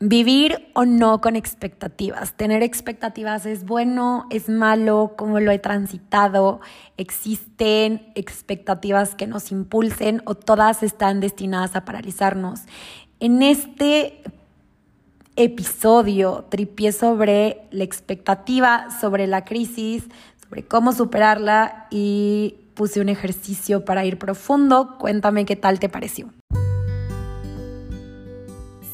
Vivir o no con expectativas. Tener expectativas es bueno, es malo, como lo he transitado. Existen expectativas que nos impulsen o todas están destinadas a paralizarnos. En este episodio tripié sobre la expectativa, sobre la crisis, sobre cómo superarla y puse un ejercicio para ir profundo. Cuéntame qué tal te pareció.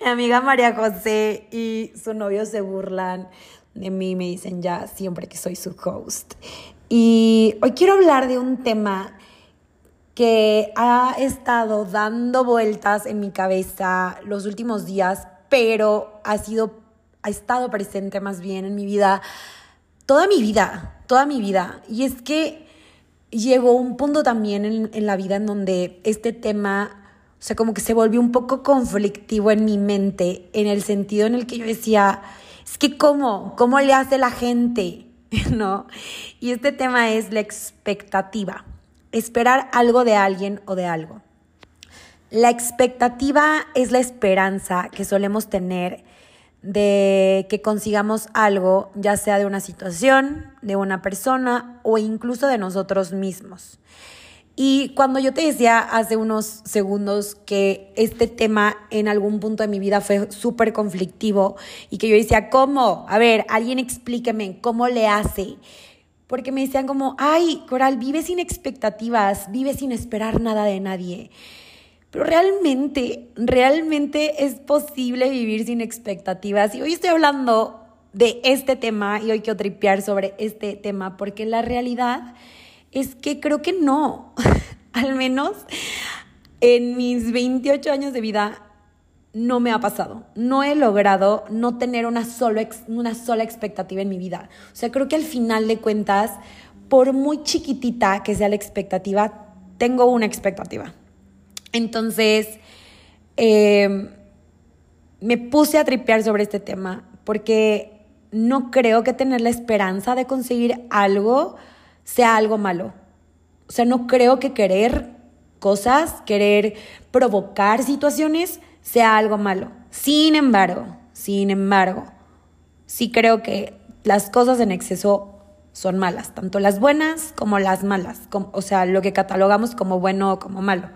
Mi amiga María José y su novio se burlan de mí, me dicen ya siempre que soy su host. Y hoy quiero hablar de un tema que ha estado dando vueltas en mi cabeza los últimos días, pero ha sido ha estado presente más bien en mi vida toda mi vida, toda mi vida. Y es que llegó un punto también en, en la vida en donde este tema o sea, como que se volvió un poco conflictivo en mi mente, en el sentido en el que yo decía, es que cómo, cómo le hace la gente, ¿no? Y este tema es la expectativa, esperar algo de alguien o de algo. La expectativa es la esperanza que solemos tener de que consigamos algo, ya sea de una situación, de una persona o incluso de nosotros mismos. Y cuando yo te decía hace unos segundos que este tema en algún punto de mi vida fue súper conflictivo y que yo decía, ¿cómo? A ver, alguien explíqueme, ¿cómo le hace? Porque me decían como, ay, Coral, vive sin expectativas, vive sin esperar nada de nadie. Pero realmente, realmente es posible vivir sin expectativas. Y hoy estoy hablando de este tema y hoy quiero tripear sobre este tema porque la realidad es que creo que no. Al menos en mis 28 años de vida no me ha pasado. No he logrado no tener una, solo una sola expectativa en mi vida. O sea, creo que al final de cuentas, por muy chiquitita que sea la expectativa, tengo una expectativa. Entonces, em, me puse a tripear sobre este tema porque no creo que tener la esperanza de conseguir algo sea algo malo. O sea, no creo que querer cosas, querer provocar situaciones sea algo malo. Sin embargo, sin embargo, sí creo que las cosas en exceso son malas, tanto las buenas como las malas, o sea, lo que catalogamos como bueno o como malo.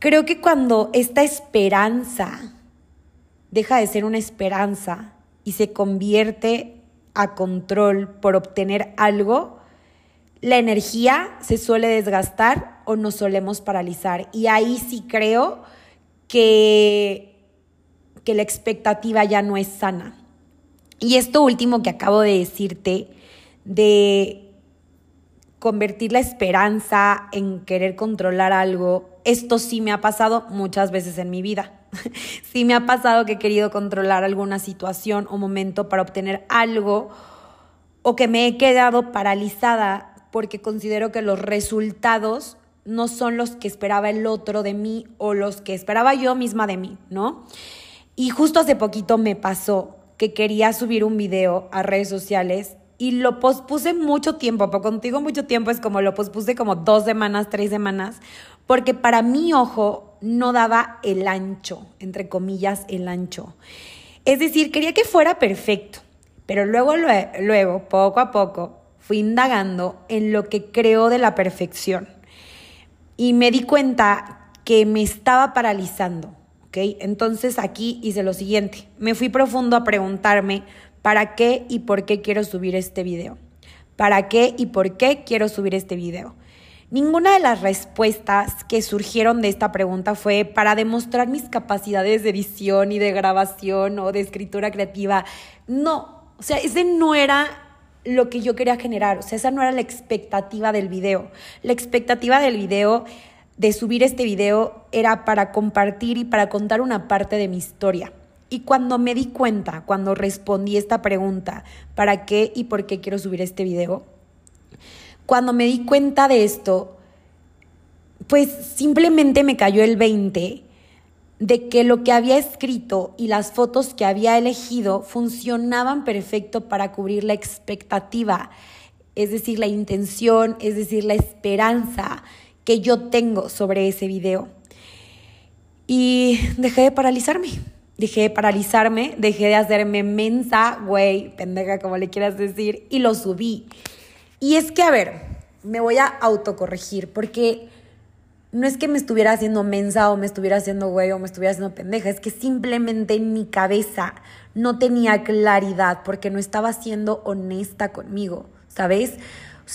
Creo que cuando esta esperanza deja de ser una esperanza y se convierte a control por obtener algo, la energía se suele desgastar o nos solemos paralizar. Y ahí sí creo que, que la expectativa ya no es sana. Y esto último que acabo de decirte, de convertir la esperanza en querer controlar algo, esto sí me ha pasado muchas veces en mi vida. sí me ha pasado que he querido controlar alguna situación o momento para obtener algo o que me he quedado paralizada porque considero que los resultados no son los que esperaba el otro de mí o los que esperaba yo misma de mí, ¿no? Y justo hace poquito me pasó que quería subir un video a redes sociales y lo pospuse mucho tiempo, pero contigo mucho tiempo es como lo pospuse como dos semanas, tres semanas, porque para mi ojo no daba el ancho, entre comillas, el ancho. Es decir, quería que fuera perfecto, pero luego, luego, poco a poco, fui indagando en lo que creo de la perfección y me di cuenta que me estaba paralizando, ¿ok? Entonces aquí hice lo siguiente, me fui profundo a preguntarme para qué y por qué quiero subir este video. ¿Para qué y por qué quiero subir este video? Ninguna de las respuestas que surgieron de esta pregunta fue para demostrar mis capacidades de edición y de grabación o de escritura creativa. No, o sea, ese no era lo que yo quería generar. O sea, esa no era la expectativa del video. La expectativa del video, de subir este video, era para compartir y para contar una parte de mi historia. Y cuando me di cuenta, cuando respondí esta pregunta, ¿para qué y por qué quiero subir este video? Cuando me di cuenta de esto, pues simplemente me cayó el 20 de que lo que había escrito y las fotos que había elegido funcionaban perfecto para cubrir la expectativa, es decir, la intención, es decir, la esperanza que yo tengo sobre ese video. Y dejé de paralizarme. Dejé de paralizarme, dejé de hacerme mensa, güey, pendeja, como le quieras decir, y lo subí. Y es que, a ver, me voy a autocorregir porque no es que me estuviera haciendo mensa o me estuviera haciendo güey o me estuviera haciendo pendeja, es que simplemente en mi cabeza no tenía claridad porque no estaba siendo honesta conmigo, ¿sabes?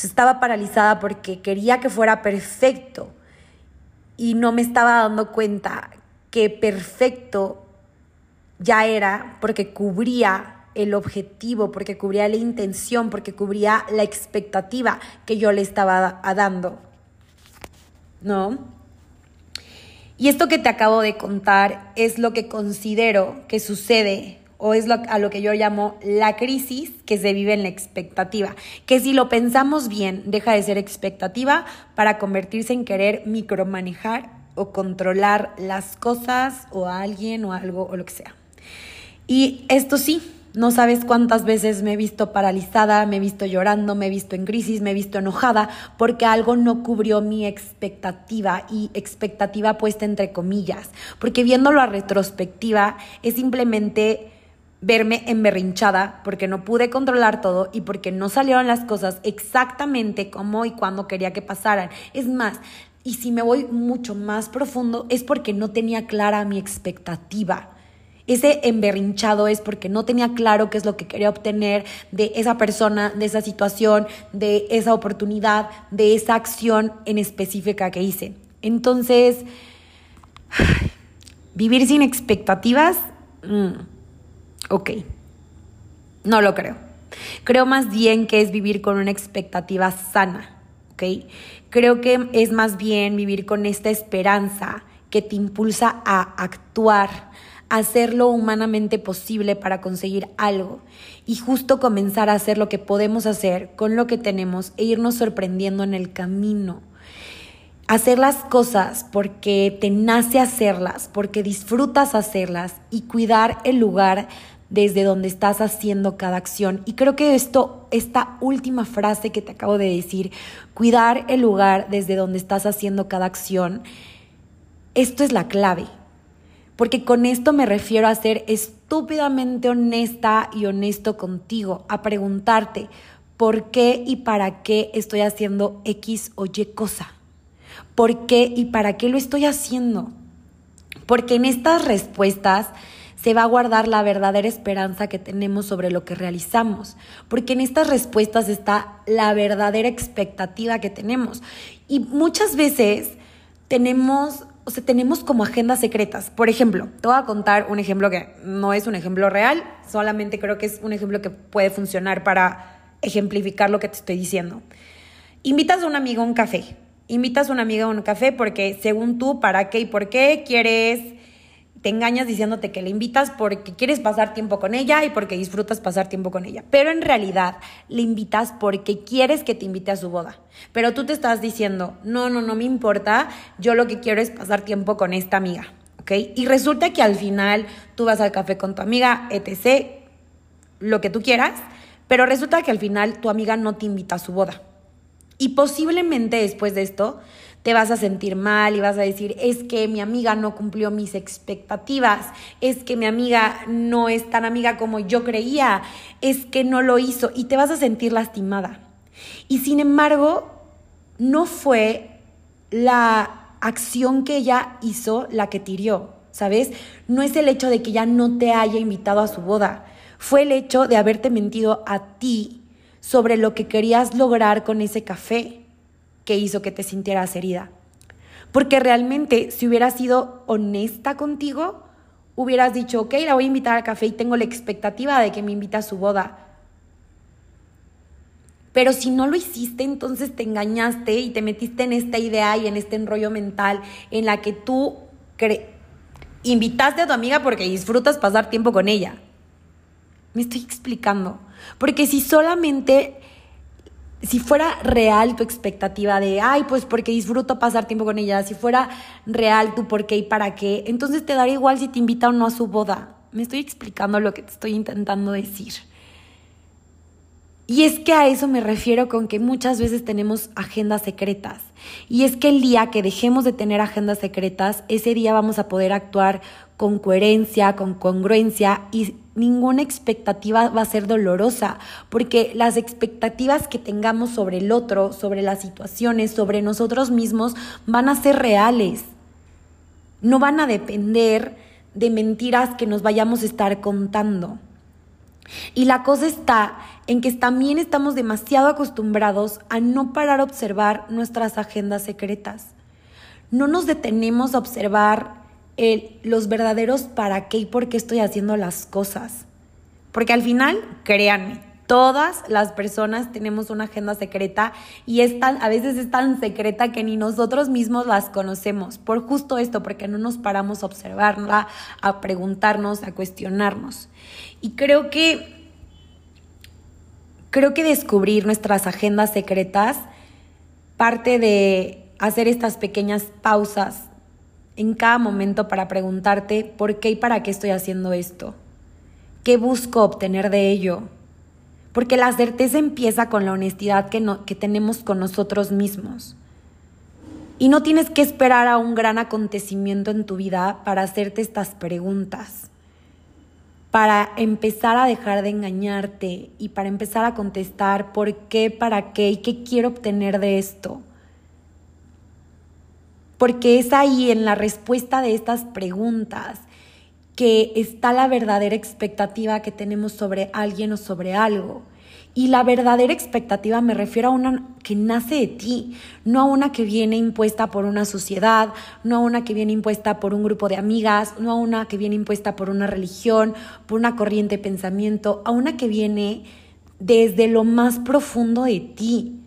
estaba paralizada porque quería que fuera perfecto y no me estaba dando cuenta que perfecto ya era porque cubría el objetivo, porque cubría la intención, porque cubría la expectativa que yo le estaba dando. ¿No? Y esto que te acabo de contar es lo que considero que sucede o es lo, a lo que yo llamo la crisis que se vive en la expectativa, que si lo pensamos bien deja de ser expectativa para convertirse en querer micromanejar o controlar las cosas o a alguien o algo o lo que sea. Y esto sí, no sabes cuántas veces me he visto paralizada, me he visto llorando, me he visto en crisis, me he visto enojada porque algo no cubrió mi expectativa y expectativa puesta entre comillas. Porque viéndolo a retrospectiva es simplemente verme emberrinchada porque no pude controlar todo y porque no salieron las cosas exactamente como y cuando quería que pasaran. Es más, y si me voy mucho más profundo, es porque no tenía clara mi expectativa. Ese emberrinchado es porque no tenía claro qué es lo que quería obtener de esa persona, de esa situación, de esa oportunidad, de esa acción en específica que hice. Entonces, vivir sin expectativas, mm, ok, no lo creo. Creo más bien que es vivir con una expectativa sana, ¿ok? Creo que es más bien vivir con esta esperanza que te impulsa a actuar, hacer lo humanamente posible para conseguir algo y justo comenzar a hacer lo que podemos hacer con lo que tenemos e irnos sorprendiendo en el camino. Hacer las cosas porque te nace hacerlas, porque disfrutas hacerlas y cuidar el lugar desde donde estás haciendo cada acción. Y creo que esto, esta última frase que te acabo de decir, cuidar el lugar desde donde estás haciendo cada acción, esto es la clave porque con esto me refiero a ser estúpidamente honesta y honesto contigo, a preguntarte por qué y para qué estoy haciendo X o Y cosa. ¿Por qué y para qué lo estoy haciendo? Porque en estas respuestas se va a guardar la verdadera esperanza que tenemos sobre lo que realizamos, porque en estas respuestas está la verdadera expectativa que tenemos. Y muchas veces tenemos o sea, tenemos como agendas secretas. Por ejemplo, te voy a contar un ejemplo que no es un ejemplo real, solamente creo que es un ejemplo que puede funcionar para ejemplificar lo que te estoy diciendo. Invitas a un amigo a un café. Invitas a un amigo a un café porque según tú, para qué y por qué quieres te engañas diciéndote que le invitas porque quieres pasar tiempo con ella y porque disfrutas pasar tiempo con ella. Pero en realidad le invitas porque quieres que te invite a su boda. Pero tú te estás diciendo, no, no, no me importa, yo lo que quiero es pasar tiempo con esta amiga. Y resulta que al final tú vas al café con tu amiga, etc., lo que tú quieras, pero resulta que al final tu amiga no te invita a su boda. Y posiblemente después de esto te vas a sentir mal y vas a decir, es que mi amiga no cumplió mis expectativas, es que mi amiga no es tan amiga como yo creía, es que no lo hizo y te vas a sentir lastimada. Y sin embargo, no fue la acción que ella hizo la que tirió, ¿sabes? No es el hecho de que ella no te haya invitado a su boda, fue el hecho de haberte mentido a ti sobre lo que querías lograr con ese café que hizo que te sintieras herida. Porque realmente si hubieras sido honesta contigo, hubieras dicho, ok, la voy a invitar al café y tengo la expectativa de que me invite a su boda. Pero si no lo hiciste, entonces te engañaste y te metiste en esta idea y en este enrollo mental en la que tú invitaste a tu amiga porque disfrutas pasar tiempo con ella. Me estoy explicando. Porque si solamente, si fuera real tu expectativa de, ay, pues porque disfruto pasar tiempo con ella, si fuera real tu por qué y para qué, entonces te daría igual si te invita o no a su boda. Me estoy explicando lo que te estoy intentando decir. Y es que a eso me refiero con que muchas veces tenemos agendas secretas. Y es que el día que dejemos de tener agendas secretas, ese día vamos a poder actuar con coherencia, con congruencia y ninguna expectativa va a ser dolorosa, porque las expectativas que tengamos sobre el otro, sobre las situaciones, sobre nosotros mismos, van a ser reales. No van a depender de mentiras que nos vayamos a estar contando. Y la cosa está en que también estamos demasiado acostumbrados a no parar a observar nuestras agendas secretas. No nos detenemos a observar los verdaderos para qué y por qué estoy haciendo las cosas. Porque al final, créanme, todas las personas tenemos una agenda secreta y es a veces es tan secreta que ni nosotros mismos las conocemos. Por justo esto, porque no nos paramos a observarla, a preguntarnos, a cuestionarnos. Y creo que creo que descubrir nuestras agendas secretas parte de hacer estas pequeñas pausas en cada momento para preguntarte por qué y para qué estoy haciendo esto. ¿Qué busco obtener de ello? Porque la certeza empieza con la honestidad que, tenemos con nosotros mismos. Y no tienes que esperar a un gran acontecimiento en tu vida para hacerte estas preguntas, para empezar a dejar de engañarte y para empezar a contestar por qué, para qué y qué quiero obtener de esto porque es ahí en la respuesta de estas preguntas que está la verdadera expectativa que tenemos sobre alguien o sobre algo. Y la verdadera expectativa me refiero a una que nace de ti, no a una que viene impuesta por una sociedad, no a una que viene impuesta por un grupo de amigas, no a una que viene impuesta por una religión, por una corriente de pensamiento, a una que viene desde lo más profundo de ti.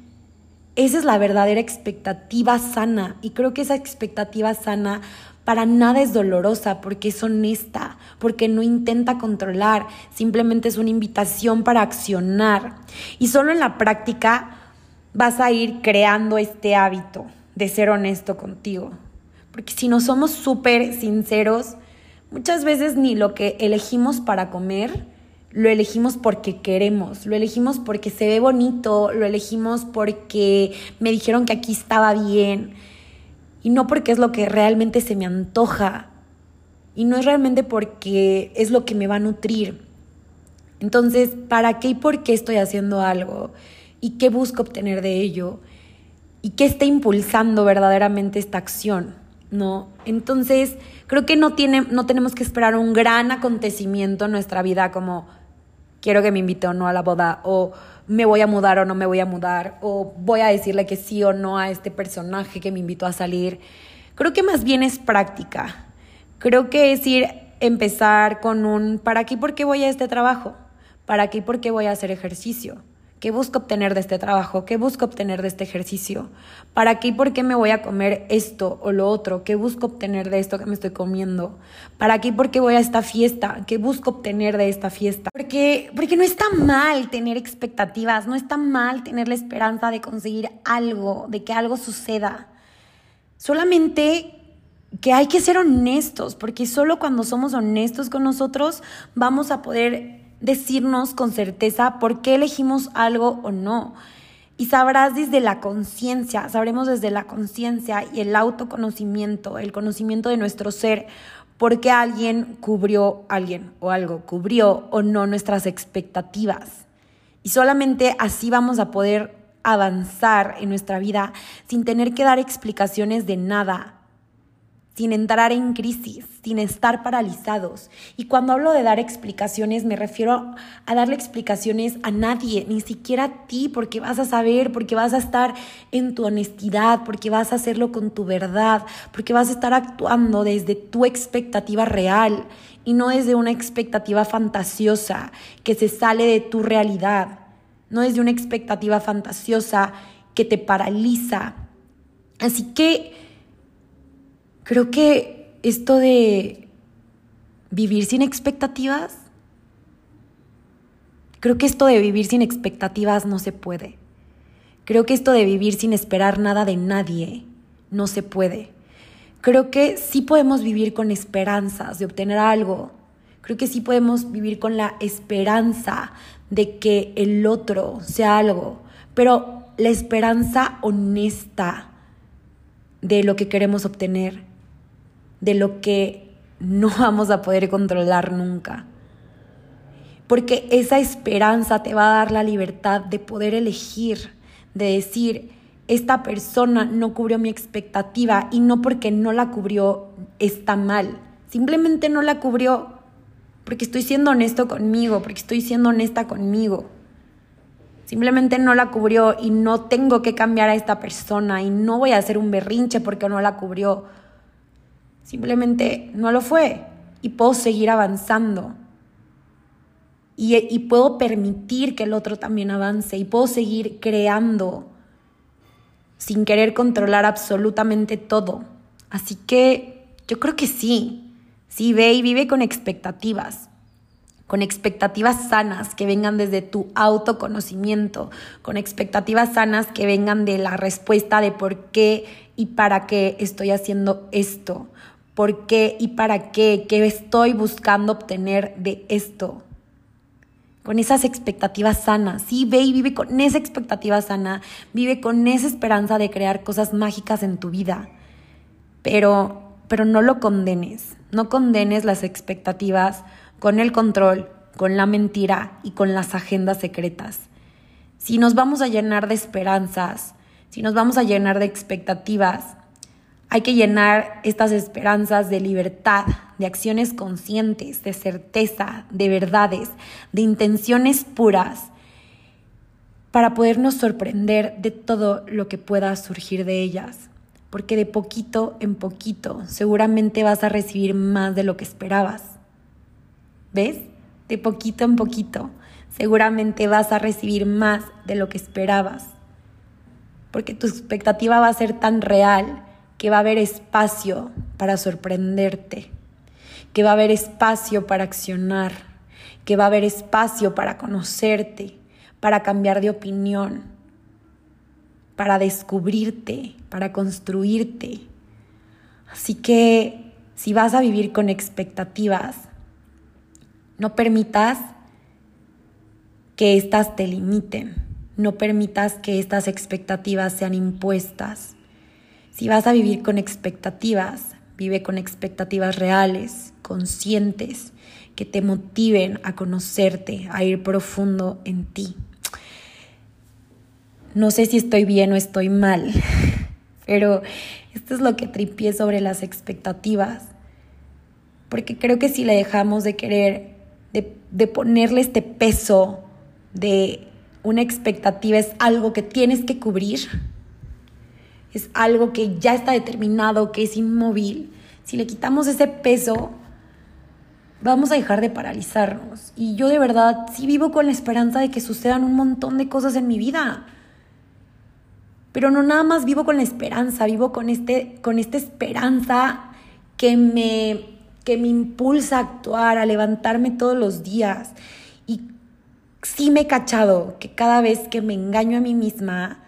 Esa es la verdadera expectativa sana y creo que esa expectativa sana para nada es dolorosa porque es honesta, porque no intenta controlar, simplemente es una invitación para accionar. Y solo en la práctica vas a ir creando este hábito de ser honesto contigo. Porque si no somos súper sinceros, muchas veces ni lo que elegimos para comer lo elegimos porque queremos, lo elegimos porque se ve bonito, lo elegimos porque me dijeron que aquí estaba bien y no porque es lo que realmente se me antoja y no es realmente porque es lo que me va a nutrir. Entonces, ¿para qué y por qué estoy haciendo algo? ¿Y qué busco obtener de ello? ¿Y qué está impulsando verdaderamente esta acción? ¿No? Entonces, creo que no, tiene, no tenemos que esperar un gran acontecimiento en nuestra vida como quiero que me invite o no a la boda, o me voy a mudar o no me voy a mudar, o voy a decirle que sí o no a este personaje que me invitó a salir. Creo que más bien es práctica. Creo que es ir empezar con un ¿para qué por qué voy a este trabajo? ¿Para qué por qué voy a hacer ejercicio? ¿Qué busco obtener de este trabajo? ¿Qué busco obtener de este ejercicio? ¿Para qué y por qué me voy a comer esto o lo otro? ¿Qué busco obtener de esto que me estoy comiendo? ¿Para qué y por qué voy a esta fiesta? ¿Qué busco obtener de esta fiesta? Porque, porque no está mal tener expectativas, no está mal tener la esperanza de conseguir algo, de que algo suceda. Solamente que hay que ser honestos, porque solo cuando somos honestos con nosotros vamos a poder decirnos con certeza por qué elegimos algo o no. Y sabrás desde la conciencia, sabremos desde la conciencia y el autoconocimiento, el conocimiento de nuestro ser, por qué alguien cubrió, alguien o algo cubrió o no nuestras expectativas. Y solamente así vamos a poder avanzar en nuestra vida sin tener que dar explicaciones de nada, sin entrar en crisis, sin estar paralizados. Y cuando hablo de dar explicaciones, me refiero a darle explicaciones a nadie, ni siquiera a ti, porque vas a saber, porque vas a estar en tu honestidad, porque vas a hacerlo con tu verdad, porque vas a estar actuando desde tu expectativa real y no desde una expectativa fantasiosa que se sale de tu realidad, no desde una expectativa fantasiosa que te paraliza. Así que Creo que esto de vivir sin expectativas? Creo que esto de vivir sin expectativas no se puede. Creo que esto de vivir sin esperar nada de nadie no se puede. Creo que sí podemos vivir con esperanzas de obtener algo. Creo que sí podemos vivir con la esperanza de que el otro sea algo. Pero la esperanza honesta de lo que queremos obtener, de lo que no vamos a poder controlar nunca. Porque esa esperanza te va a dar la libertad de poder elegir, de decir, esta persona no cubrió mi expectativa y no porque no la cubrió está mal, simplemente no la cubrió porque estoy siendo honesto conmigo, porque estoy siendo honesta conmigo. Simplemente no la cubrió y no tengo que cambiar a esta persona y no voy a hacer un berrinche porque no la cubrió. Simplemente no lo fue y puedo seguir avanzando. Y, puedo permitir que el otro también avance y puedo seguir creando sin querer controlar absolutamente todo. Así que yo creo que sí. Sí, ve y vive con expectativas con expectativas sanas que vengan desde tu autoconocimiento, con expectativas sanas que vengan de la respuesta de por qué y para qué estoy haciendo esto, por qué y para qué, qué estoy buscando obtener de esto. Con esas expectativas sanas, sí, ve y vive con esa expectativa sana, vive con esa esperanza de crear cosas mágicas en tu vida. Pero, pero no lo condenes, no condenes las expectativas con el control, con la mentira y con las agendas secretas. Si nos vamos a llenar de esperanzas, si nos vamos a llenar de expectativas, hay que llenar estas esperanzas de libertad, de acciones conscientes, de certeza, de verdades, de intenciones puras, para podernos sorprender de todo lo que pueda surgir de ellas. Porque de poquito en poquito seguramente vas a recibir más de lo que esperabas. ¿Ves? De poquito en poquito. Seguramente vas a recibir más de lo que esperabas. Porque tu expectativa va a ser tan real que va a haber espacio para sorprenderte, que va a haber espacio para accionar, que va a haber espacio para conocerte, para cambiar de opinión, para descubrirte, para construirte. Así que si vas a vivir con expectativas, no permitas que éstas te limiten. No permitas que estas expectativas sean impuestas. Si vas a vivir con expectativas, vive con expectativas reales, conscientes, que te motiven a conocerte, a ir profundo en ti. No sé si estoy bien o estoy mal, pero esto es lo que tripié sobre las expectativas. Porque creo que si le dejamos de querer de, ponerle este peso de una expectativa es algo que tienes que cubrir, es algo que ya está determinado, que es inmóvil. Si le quitamos ese peso, vamos a dejar de paralizarnos. Y yo de verdad sí vivo con la esperanza de que sucedan un montón de cosas en mi vida. Pero no nada más vivo con la esperanza, vivo con, este, con esta esperanza que me que me impulsa a actuar, a levantarme todos los días. Y sí me he cachado que cada vez que me engaño a mí misma,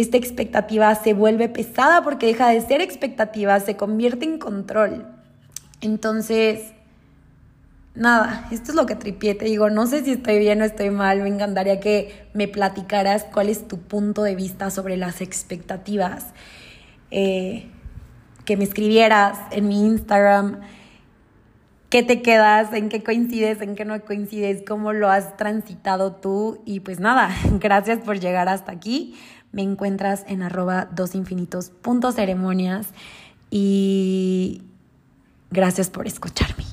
esta expectativa se vuelve pesada porque deja de ser expectativa, se convierte en control. Entonces, nada, esto es lo que tripié, te digo, no sé si estoy bien o estoy mal, me encantaría que me platicaras cuál es tu punto de vista sobre las expectativas. Eh, que me escribieras en mi Instagram qué te quedas, en qué coincides, en qué no coincides, cómo lo has transitado tú. Y pues nada, gracias por llegar hasta aquí. Me encuentras en arroba dosinfinitos.ceremonias y gracias por escucharme.